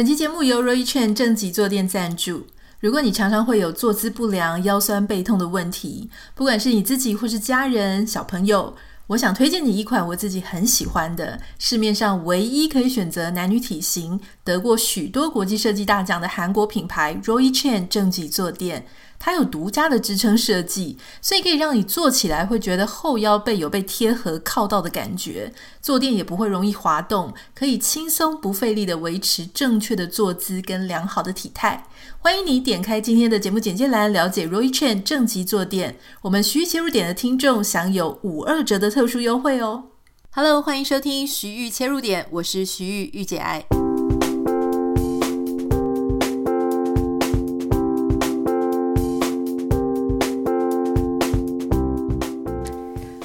本期节目由 Roy Chen 正脊坐垫赞助。如果你常常会有坐姿不良、腰酸背痛的问题，不管是你自己或是家人、小朋友，我想推荐你一款我自己很喜欢的，市面上唯一可以选择男女体型、得过许多国际设计大奖的韩国品牌 Roy Chen 正脊坐垫。它有独家的支撑设计，所以可以让你坐起来会觉得后腰背有被贴合靠到的感觉，坐垫也不会容易滑动，可以轻松不费力地维持正确的坐姿跟良好的体态。欢迎你点开今天的节目简介栏，了解 Roy Chen 正脊坐垫。我们徐豫切入点的听众享有五二折的特殊优惠哦。Hello，欢迎收听徐玉切入点，我是徐玉御姐爱。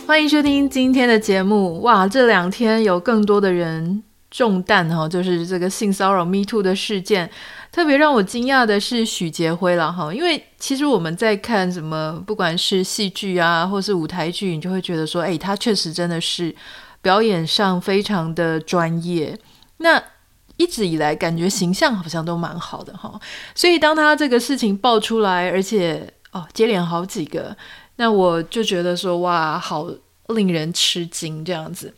欢迎收听今天的节目。哇，这两天有更多的人中弹哈，就是这个性骚扰 Me Too 的事件。特别让我惊讶的是许杰辉了哈，因为其实我们在看什么，不管是戏剧啊，或是舞台剧，你就会觉得说，哎，他确实真的是表演上非常的专业。那一直以来感觉形象好像都蛮好的哈，所以当他这个事情爆出来，而且哦接连好几个。那我就觉得说哇，好令人吃惊这样子，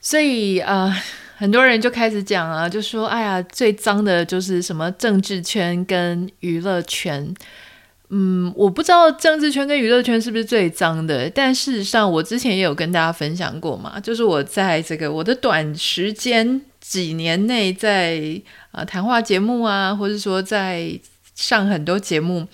所以啊、呃，很多人就开始讲啊，就说哎呀，最脏的就是什么政治圈跟娱乐圈。嗯，我不知道政治圈跟娱乐圈是不是最脏的，但事实上我之前也有跟大家分享过嘛，就是我在这个我的短时间几年内在啊、谈话节目啊，或者说在上很多节目。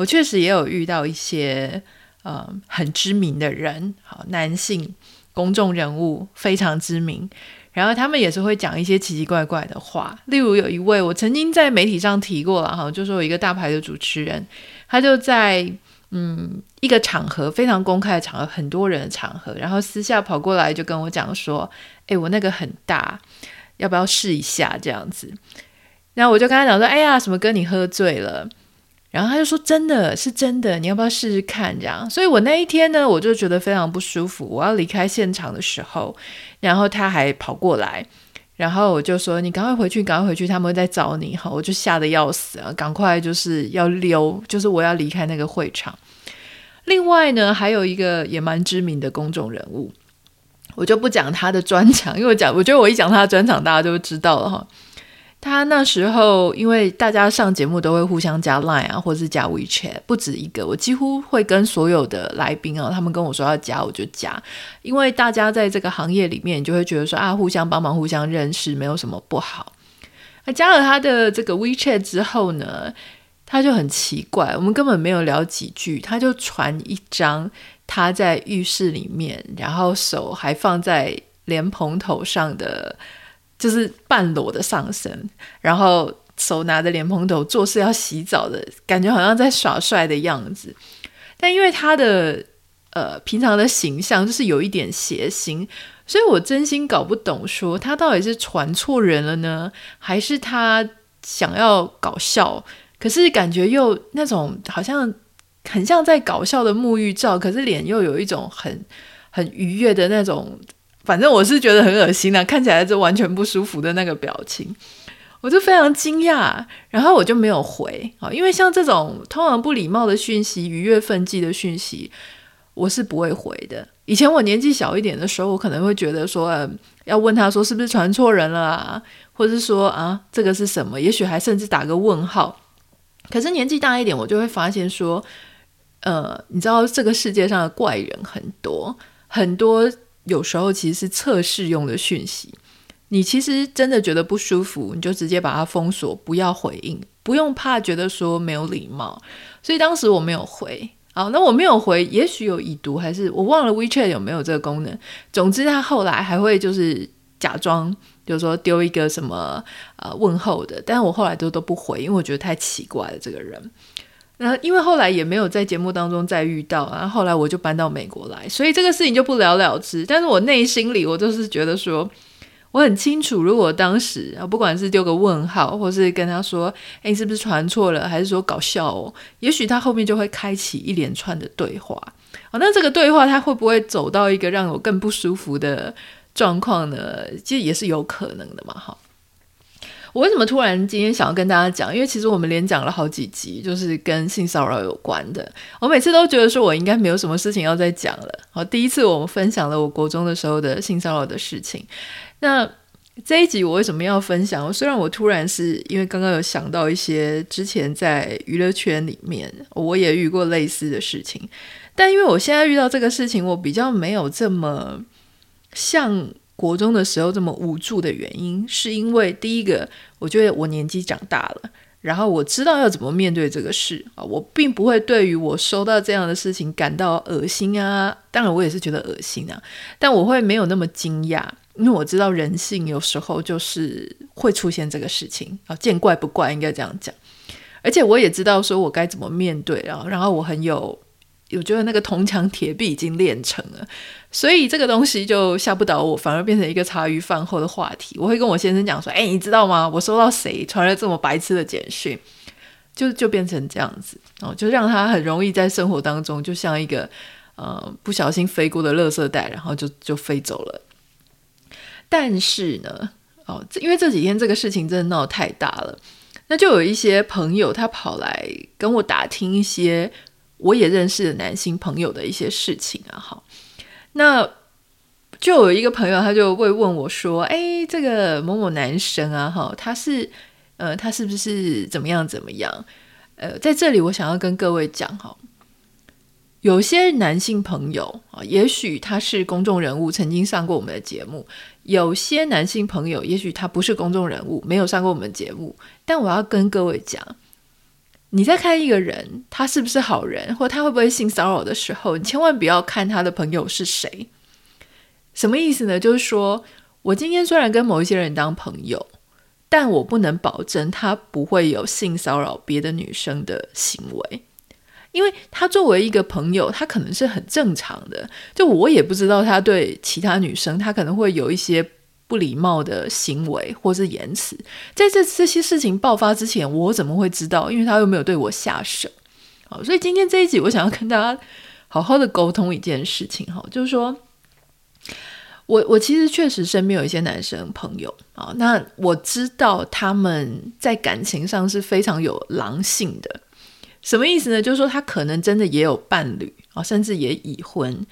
我确实也有遇到一些呃很知名的人，好，男性公众人物非常知名，然后他们也是会讲一些奇奇怪怪的话。例如有一位我曾经在媒体上提过了哈，就说有一个大牌的主持人，他就在嗯一个场合非常公开的场合，很多人的场合，然后私下跑过来就跟我讲说：“哎，我那个很大，要不要试一下？”这样子，然后我就跟他讲说：“哎呀，什么哥你喝醉了？”然后他就说：“真的是真的，你要不要试试看？”这样，所以我那一天呢，我就觉得非常不舒服。我要离开现场的时候，然后他还跑过来，然后我就说：“你赶快回去，赶快回去，他们会在找你。”哈，我就吓得要死啊，赶快就是要溜，就是我要离开那个会场。另外呢，还有一个也蛮知名的公众人物，我就不讲他的专场，因为我讲，我觉得我一讲他的专场，大家就知道了哈。他那时候，因为大家上节目都会互相加 Line 啊，或者是加 WeChat，不止一个。我几乎会跟所有的来宾啊，他们跟我说要加，我就加。因为大家在这个行业里面，就会觉得说啊，互相帮忙、互相认识，没有什么不好。那加了他的这个 WeChat 之后呢，他就很奇怪，我们根本没有聊几句，他就传一张他在浴室里面，然后手还放在莲蓬头上的。就是半裸的上身，然后手拿着莲蓬头，做事要洗澡的感觉，好像在耍帅的样子。但因为他的呃平常的形象就是有一点邪心，所以我真心搞不懂，说他到底是传错人了呢，还是他想要搞笑？可是感觉又那种好像很像在搞笑的沐浴照，可是脸又有一种很很愉悦的那种。反正我是觉得很恶心啊，看起来就完全不舒服的那个表情，我就非常惊讶，然后我就没有回啊，因为像这种通常不礼貌的讯息、愉悦分际的讯息，我是不会回的。以前我年纪小一点的时候，我可能会觉得说，呃，要问他说是不是传错人了啊，或者是说啊，这个是什么？也许还甚至打个问号。可是年纪大一点，我就会发现说，呃，你知道这个世界上的怪人很多很多。有时候其实是测试用的讯息，你其实真的觉得不舒服，你就直接把它封锁，不要回应，不用怕觉得说没有礼貌。所以当时我没有回，好，那我没有回，也许有已读，还是我忘了 WeChat 有没有这个功能。总之他后来还会就是假装，就是说丢一个什么呃问候的，但我后来都都不回，因为我觉得太奇怪了这个人。然后，因为后来也没有在节目当中再遇到，然后后来我就搬到美国来，所以这个事情就不了了之。但是我内心里，我就是觉得说，我很清楚，如果当时啊，不管是丢个问号，或是跟他说，哎，你是不是传错了，还是说搞笑哦，也许他后面就会开启一连串的对话。好，那这个对话他会不会走到一个让我更不舒服的状况呢？其实也是有可能的嘛，哈。我为什么突然今天想要跟大家讲？因为其实我们连讲了好几集，就是跟性骚扰有关的。我每次都觉得说我应该没有什么事情要再讲了。好，第一次我们分享了我国中的时候的性骚扰的事情。那这一集我为什么要分享？虽然我突然是因为刚刚有想到一些之前在娱乐圈里面我也遇过类似的事情，但因为我现在遇到这个事情，我比较没有这么像。国中的时候这么无助的原因，是因为第一个，我觉得我年纪长大了，然后我知道要怎么面对这个事啊，我并不会对于我收到这样的事情感到恶心啊，当然我也是觉得恶心啊，但我会没有那么惊讶，因为我知道人性有时候就是会出现这个事情啊，见怪不怪，应该这样讲，而且我也知道说我该怎么面对啊，然后我很有。我觉得那个铜墙铁壁已经练成了，所以这个东西就吓不倒我，反而变成一个茶余饭后的话题。我会跟我先生讲说：“哎，你知道吗？我收到谁传了这么白痴的简讯？”就就变成这样子哦，就让他很容易在生活当中，就像一个呃不小心飞过的垃圾袋，然后就就飞走了。但是呢，哦，因为这几天这个事情真的闹得太大了，那就有一些朋友他跑来跟我打听一些。我也认识的男性朋友的一些事情啊，好，那就有一个朋友，他就会问我说：“哎，这个某某男生啊，哈，他是呃，他是不是怎么样怎么样？呃，在这里我想要跟各位讲哈，有些男性朋友啊，也许他是公众人物，曾经上过我们的节目；有些男性朋友，也许他不是公众人物，没有上过我们节目。但我要跟各位讲。”你在看一个人，他是不是好人，或他会不会性骚扰的时候，你千万不要看他的朋友是谁。什么意思呢？就是说我今天虽然跟某一些人当朋友，但我不能保证他不会有性骚扰别的女生的行为，因为他作为一个朋友，他可能是很正常的。就我也不知道他对其他女生，他可能会有一些。不礼貌的行为或是言辞，在这这些事情爆发之前，我怎么会知道？因为他又没有对我下手。好，所以今天这一集，我想要跟大家好好的沟通一件事情。哈，就是说，我我其实确实身边有一些男生朋友啊，那我知道他们在感情上是非常有狼性的。什么意思呢？就是说，他可能真的也有伴侣啊，甚至也已婚。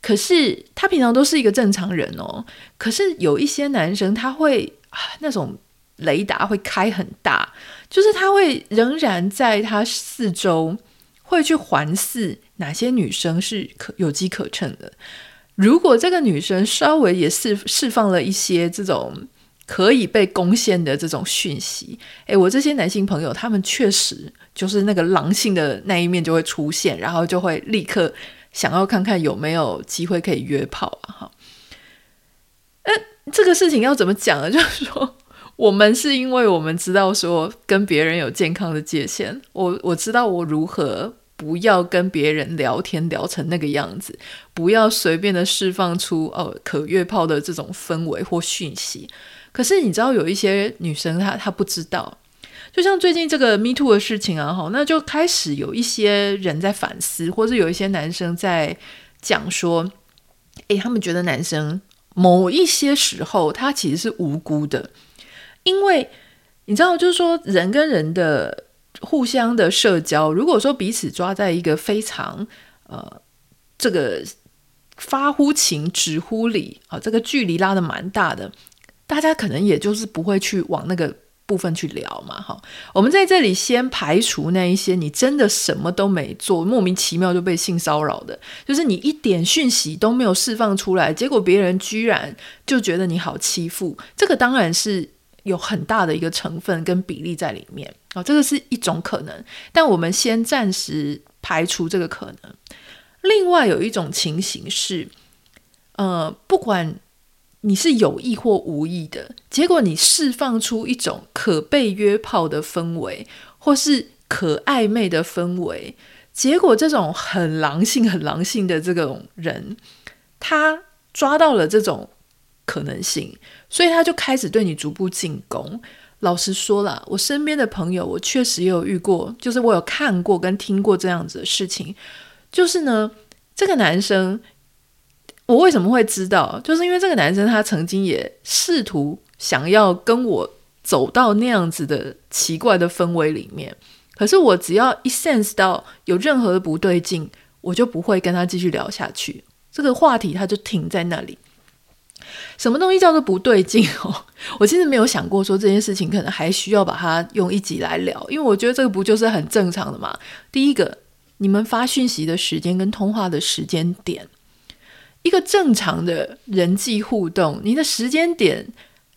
可是他平常都是一个正常人哦。可是有一些男生他会，那种雷达会开很大，就是他会仍然在他四周会去环视哪些女生是可有机可乘的。如果这个女生稍微也释释放了一些这种可以被攻陷的这种讯息，诶，我这些男性朋友他们确实就是那个狼性的那一面就会出现，然后就会立刻。想要看看有没有机会可以约炮啊？哈，这个事情要怎么讲呢？就是说，我们是因为我们知道说跟别人有健康的界限，我我知道我如何不要跟别人聊天聊成那个样子，不要随便的释放出哦可约炮的这种氛围或讯息。可是你知道有一些女生她她不知道。就像最近这个 Me Too 的事情啊，哈，那就开始有一些人在反思，或者有一些男生在讲说，诶，他们觉得男生某一些时候他其实是无辜的，因为你知道，就是说人跟人的互相的社交，如果说彼此抓在一个非常呃这个发乎情止乎礼啊，这个距离拉的蛮大的，大家可能也就是不会去往那个。部分去聊嘛，哈，我们在这里先排除那一些你真的什么都没做，莫名其妙就被性骚扰的，就是你一点讯息都没有释放出来，结果别人居然就觉得你好欺负，这个当然是有很大的一个成分跟比例在里面啊，这个是一种可能，但我们先暂时排除这个可能。另外有一种情形是，呃，不管。你是有意或无意的，结果你释放出一种可被约炮的氛围，或是可暧昧的氛围，结果这种很狼性、很狼性的这种人，他抓到了这种可能性，所以他就开始对你逐步进攻。老实说了，我身边的朋友，我确实也有遇过，就是我有看过跟听过这样子的事情，就是呢，这个男生。我为什么会知道？就是因为这个男生他曾经也试图想要跟我走到那样子的奇怪的氛围里面。可是我只要一 sense 到有任何的不对劲，我就不会跟他继续聊下去。这个话题他就停在那里。什么东西叫做不对劲哦？我其实没有想过说这件事情可能还需要把它用一集来聊，因为我觉得这个不就是很正常的嘛。第一个，你们发讯息的时间跟通话的时间点，一个正常的人际互动，你的时间点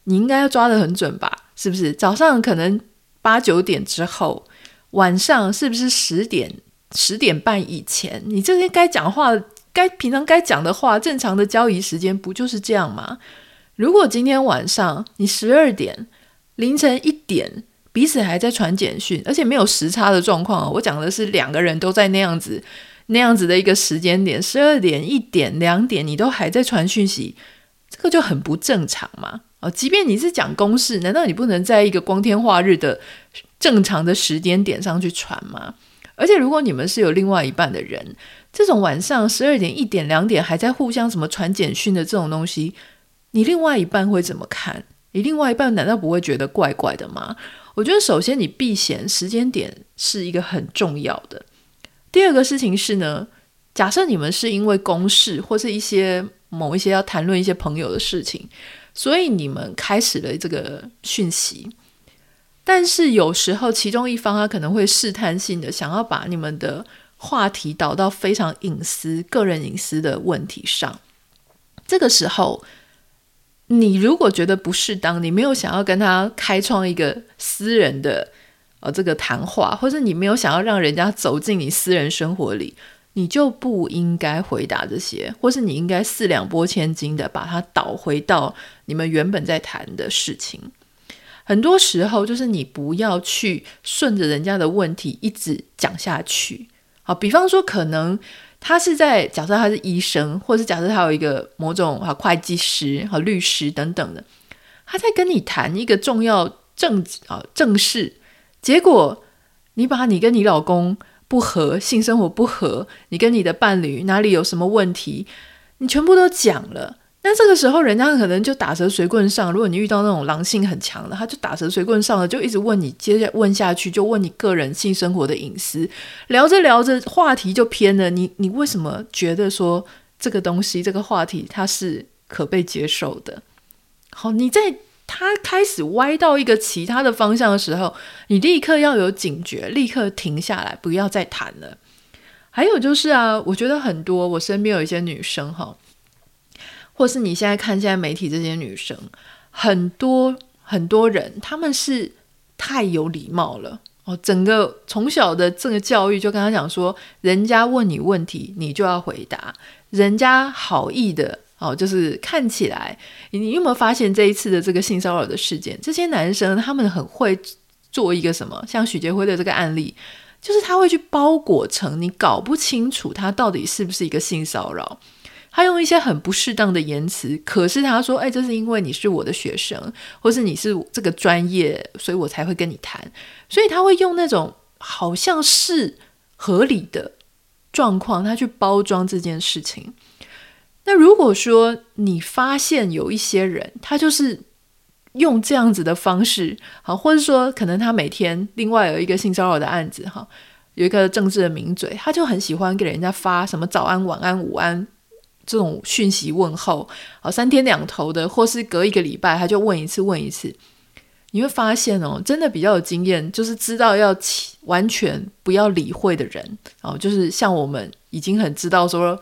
你应该要抓得很准吧？是不是？早上可能八九点之后。晚上是不是十点十点半以前？你这些该讲话、该平常该讲的话，正常的交易时间不就是这样吗？如果今天晚上你十二点凌晨一点彼此还在传简讯，而且没有时差的状况，我讲的是两个人都在那样子那样子的一个时间点，十二点、一点、两点，你都还在传讯息，这个就很不正常嘛！哦，即便你是讲公事，难道你不能在一个光天化日的正常的时间点上去传吗？而且如果你们是有另外一半的人，这种晚上十二点、一点、两点还在互相什么传简讯的这种东西，你另外一半会怎么看？你另外一半难道不会觉得怪怪的吗？我觉得首先你避嫌时间点是一个很重要的。第二个事情是呢，假设你们是因为公事或是一些某一些要谈论一些朋友的事情，所以你们开始了这个讯息。但是有时候，其中一方他可能会试探性的想要把你们的话题导到非常隐私、个人隐私的问题上。这个时候，你如果觉得不适当，你没有想要跟他开创一个私人的呃这个谈话，或者你没有想要让人家走进你私人生活里，你就不应该回答这些，或是你应该四两拨千斤的把它导回到你们原本在谈的事情。很多时候，就是你不要去顺着人家的问题一直讲下去。好，比方说，可能他是在假设他是医生，或是假设他有一个某种啊会计师、和律师等等的，他在跟你谈一个重要政啊正事，结果你把你跟你老公不和，性生活不和，你跟你的伴侣哪里有什么问题，你全部都讲了。那这个时候，人家可能就打蛇随棍上。如果你遇到那种狼性很强的，他就打蛇随棍上了，就一直问你，接着问下去，就问你个人性生活的隐私。聊着聊着，话题就偏了。你你为什么觉得说这个东西、这个话题它是可被接受的？好，你在他开始歪到一个其他的方向的时候，你立刻要有警觉，立刻停下来，不要再谈了。还有就是啊，我觉得很多我身边有一些女生哈。或是你现在看现在媒体这些女生，很多很多人他们是太有礼貌了哦，整个从小的这个教育就跟他讲说，人家问你问题你就要回答，人家好意的哦，就是看起来你，有没有发现这一次的这个性骚扰的事件，这些男生他们很会做一个什么，像许杰辉的这个案例，就是他会去包裹成你搞不清楚他到底是不是一个性骚扰。他用一些很不适当的言辞，可是他说：“哎，这是因为你是我的学生，或是你是这个专业，所以我才会跟你谈。”所以他会用那种好像是合理的状况，他去包装这件事情。那如果说你发现有一些人，他就是用这样子的方式，好，或者说可能他每天另外有一个性骚扰的案子，哈，有一个政治的名嘴，他就很喜欢给人家发什么早安、晚安、午安。这种讯息问候，好，三天两头的，或是隔一个礼拜，他就问一次，问一次，你会发现哦，真的比较有经验，就是知道要完全不要理会的人，哦，就是像我们已经很知道说，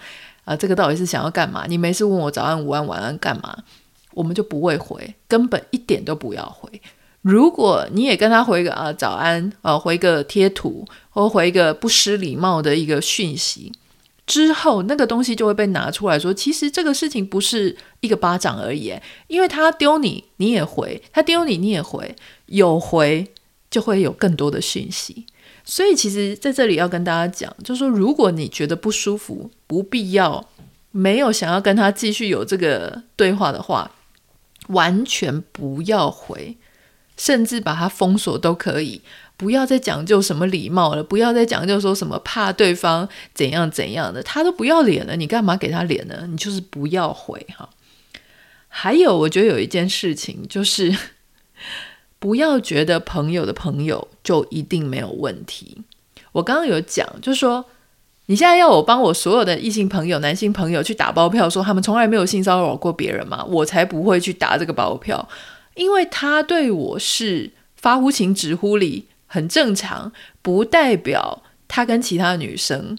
啊，这个到底是想要干嘛？你没事问我早安、午安、晚安干嘛？我们就不会回，根本一点都不要回。如果你也跟他回个啊早安，啊回个贴图，或回一个不失礼貌的一个讯息。之后，那个东西就会被拿出来说，其实这个事情不是一个巴掌而已，因为他丢你，你也回；他丢你，你也回，有回就会有更多的讯息。所以，其实在这里要跟大家讲，就是说，如果你觉得不舒服、不必要、没有想要跟他继续有这个对话的话，完全不要回，甚至把他封锁都可以。不要再讲究什么礼貌了，不要再讲究说什么怕对方怎样怎样的，他都不要脸了，你干嘛给他脸呢？你就是不要回哈。还有，我觉得有一件事情就是，不要觉得朋友的朋友就一定没有问题。我刚刚有讲，就是说，你现在要我帮我所有的异性朋友、男性朋友去打包票，说他们从来没有性骚扰过别人吗？我才不会去打这个包票，因为他对我是发乎情止乎礼，很正常，不代表他跟其他女生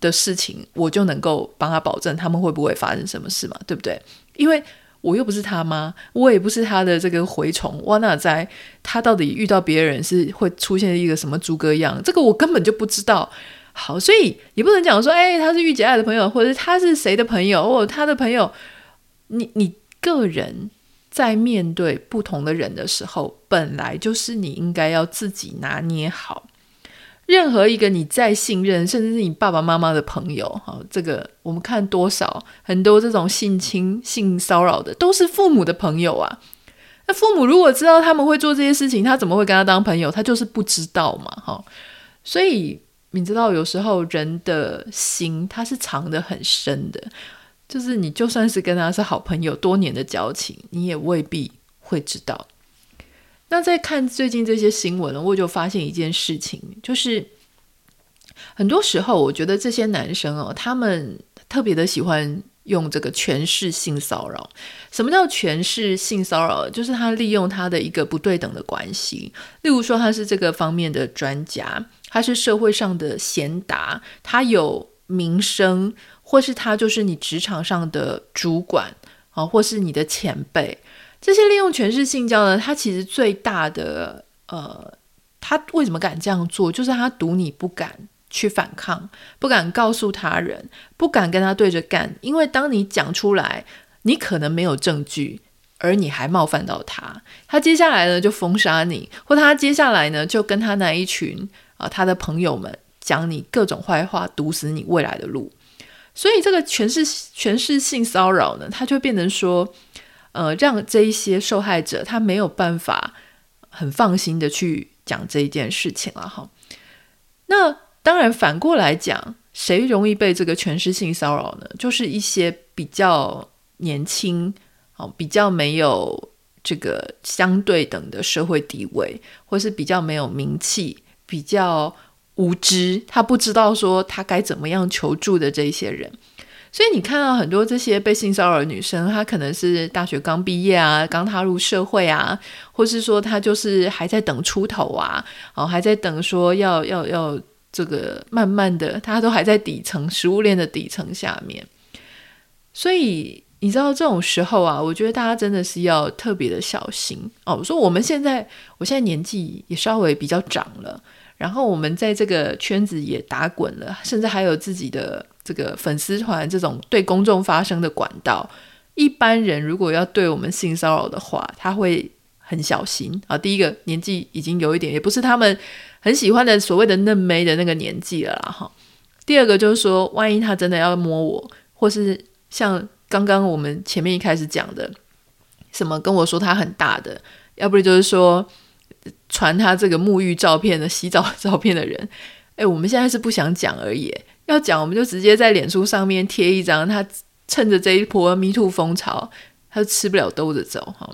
的事情，我就能够帮他保证他们会不会发生什么事嘛？对不对？因为我又不是他妈，我也不是他的这个蛔虫，我哪在他到底遇到别人是会出现一个什么猪哥样？这个我根本就不知道。好，所以也不能讲说，哎，他是御姐爱的朋友，或者他是谁的朋友，或他的朋友。你你个人在面对不同的人的时候，本来就是你应该要自己拿捏好。任何一个你再信任，甚至是你爸爸妈妈的朋友，哈，这个我们看多少很多这种性侵、性骚扰的，都是父母的朋友啊。那父母如果知道他们会做这些事情，他怎么会跟他当朋友？他就是不知道嘛，哈。所以你知道，有时候人的心他是藏得很深的，就是你就算是跟他是好朋友，多年的交情，你也未必会知道。那在看最近这些新闻呢，我就发现一件事情，就是很多时候，我觉得这些男生哦，他们特别的喜欢用这个权势性骚扰。什么叫权势性骚扰？就是他利用他的一个不对等的关系，例如说他是这个方面的专家，他是社会上的贤达，他有名声，或是他就是你职场上的主管啊，或是你的前辈。这些利用权势性交呢，他其实最大的呃，他为什么敢这样做？就是他赌你不敢去反抗，不敢告诉他人，不敢跟他对着干。因为当你讲出来，你可能没有证据，而你还冒犯到他，他接下来呢就封杀你，或他接下来呢就跟他那一群啊、他的朋友们讲你各种坏话，堵死你未来的路。所以这个权势权势性骚扰呢，他就变成说。呃，让这一些受害者他没有办法很放心的去讲这一件事情了哈。那当然反过来讲，谁容易被这个权势性骚扰呢？就是一些比较年轻、哦，比较没有这个相对等的社会地位，或是比较没有名气、比较无知，他不知道说他该怎么样求助的这些人。所以你看到很多这些被性骚扰的女生，她可能是大学刚毕业啊，刚踏入社会啊，或是说她就是还在等出头啊，哦，还在等说要要要这个慢慢的，她都还在底层食物链的底层下面。所以你知道这种时候啊，我觉得大家真的是要特别的小心哦。我说我们现在，我现在年纪也稍微比较长了，然后我们在这个圈子也打滚了，甚至还有自己的。这个粉丝团这种对公众发声的管道，一般人如果要对我们性骚扰的话，他会很小心啊。第一个年纪已经有一点，也不是他们很喜欢的所谓的嫩妹的那个年纪了啦哈。第二个就是说，万一他真的要摸我，或是像刚刚我们前面一开始讲的，什么跟我说他很大的，要不然就是说传他这个沐浴照片的洗澡照片的人，哎，我们现在是不想讲而已。要讲，我们就直接在脸书上面贴一张，他趁着这一波 Me Too 风潮，他就吃不了兜着走哈。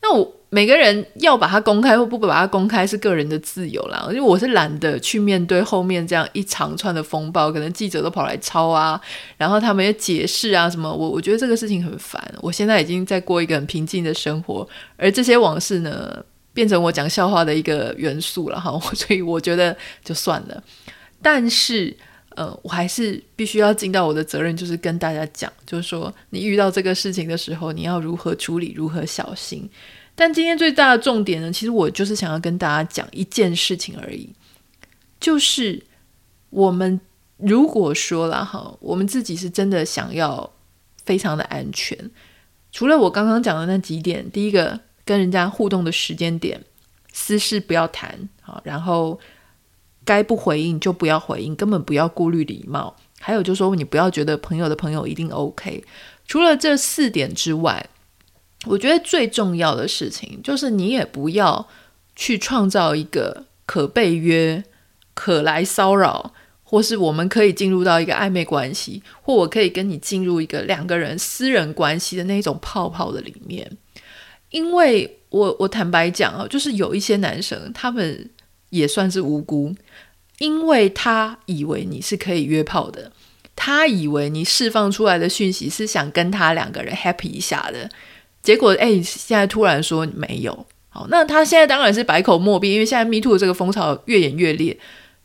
那我每个人要把它公开或不把它公开是个人的自由啦，因为我是懒得去面对后面这样一长串的风暴，可能记者都跑来抄啊，然后他们也解释啊什么，我我觉得这个事情很烦。我现在已经在过一个很平静的生活，而这些往事呢，变成我讲笑话的一个元素了哈，所以我觉得就算了。但是。呃，我还是必须要尽到我的责任，就是跟大家讲，就是说你遇到这个事情的时候，你要如何处理，如何小心。但今天最大的重点呢，其实我就是想要跟大家讲一件事情而已，就是我们如果说了哈，我们自己是真的想要非常的安全，除了我刚刚讲的那几点，第一个跟人家互动的时间点，私事不要谈，好，然后。该不回应就不要回应，根本不要顾虑礼貌。还有就是说，你不要觉得朋友的朋友一定 OK。除了这四点之外，我觉得最重要的事情就是你也不要去创造一个可被约、可来骚扰，或是我们可以进入到一个暧昧关系，或我可以跟你进入一个两个人私人关系的那种泡泡的里面。因为我我坦白讲啊，就是有一些男生，他们也算是无辜，因为他以为你是可以约炮的，他以为你释放出来的讯息是想跟他两个人 happy 一下的，结果哎，现在突然说没有，好，那他现在当然是百口莫辩，因为现在 Me Too 这个风潮越演越烈。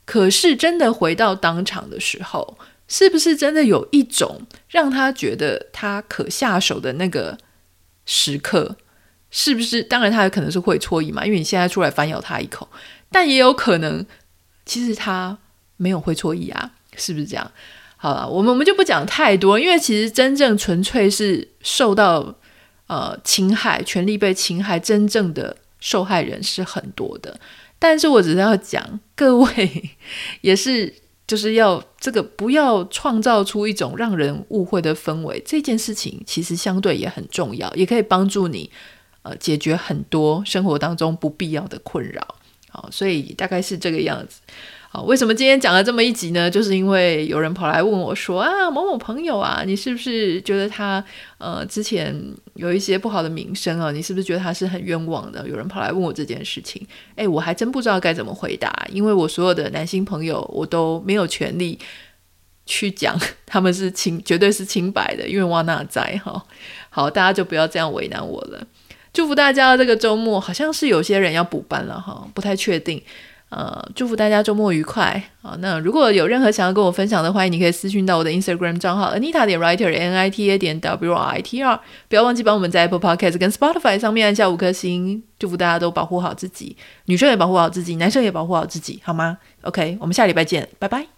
可是真的回到当场的时候，是不是真的有一种让他觉得他可下手的那个时刻？是不是？当然，他有可能是会错意嘛，因为你现在出来反咬他一口，但也有可能，其实他没有会错意啊，是不是这样？好了，我们我们就不讲太多，因为其实真正纯粹是受到呃侵害、权利被侵害，真正的受害人是很多的。但是我只是要讲，各位也是，就是要这个不要创造出一种让人误会的氛围。这件事情其实相对也很重要，也可以帮助你呃解决很多生活当中不必要的困扰。好，所以大概是这个样子。好，为什么今天讲了这么一集呢？就是因为有人跑来问我说啊，某某朋友啊，你是不是觉得他呃之前有一些不好的名声啊？你是不是觉得他是很冤枉的？有人跑来问我这件事情，诶，我还真不知道该怎么回答，因为我所有的男性朋友，我都没有权利去讲 他们是清，绝对是清白的，因为哇那在哈。好，大家就不要这样为难我了。祝福大家这个周末，好像是有些人要补班了哈，不太确定。呃，祝福大家周末愉快啊！那如果有任何想要跟我分享的，欢迎你可以私讯到我的 Instagram 账号 Anita 点 Writer N I T A 点 W I T R，不要忘记帮我们在 Apple Podcast 跟 Spotify 上面按下五颗星。祝福大家都保护好自己，女生也保护好自己，男生也保护好自己，好吗？OK，我们下礼拜见，拜拜。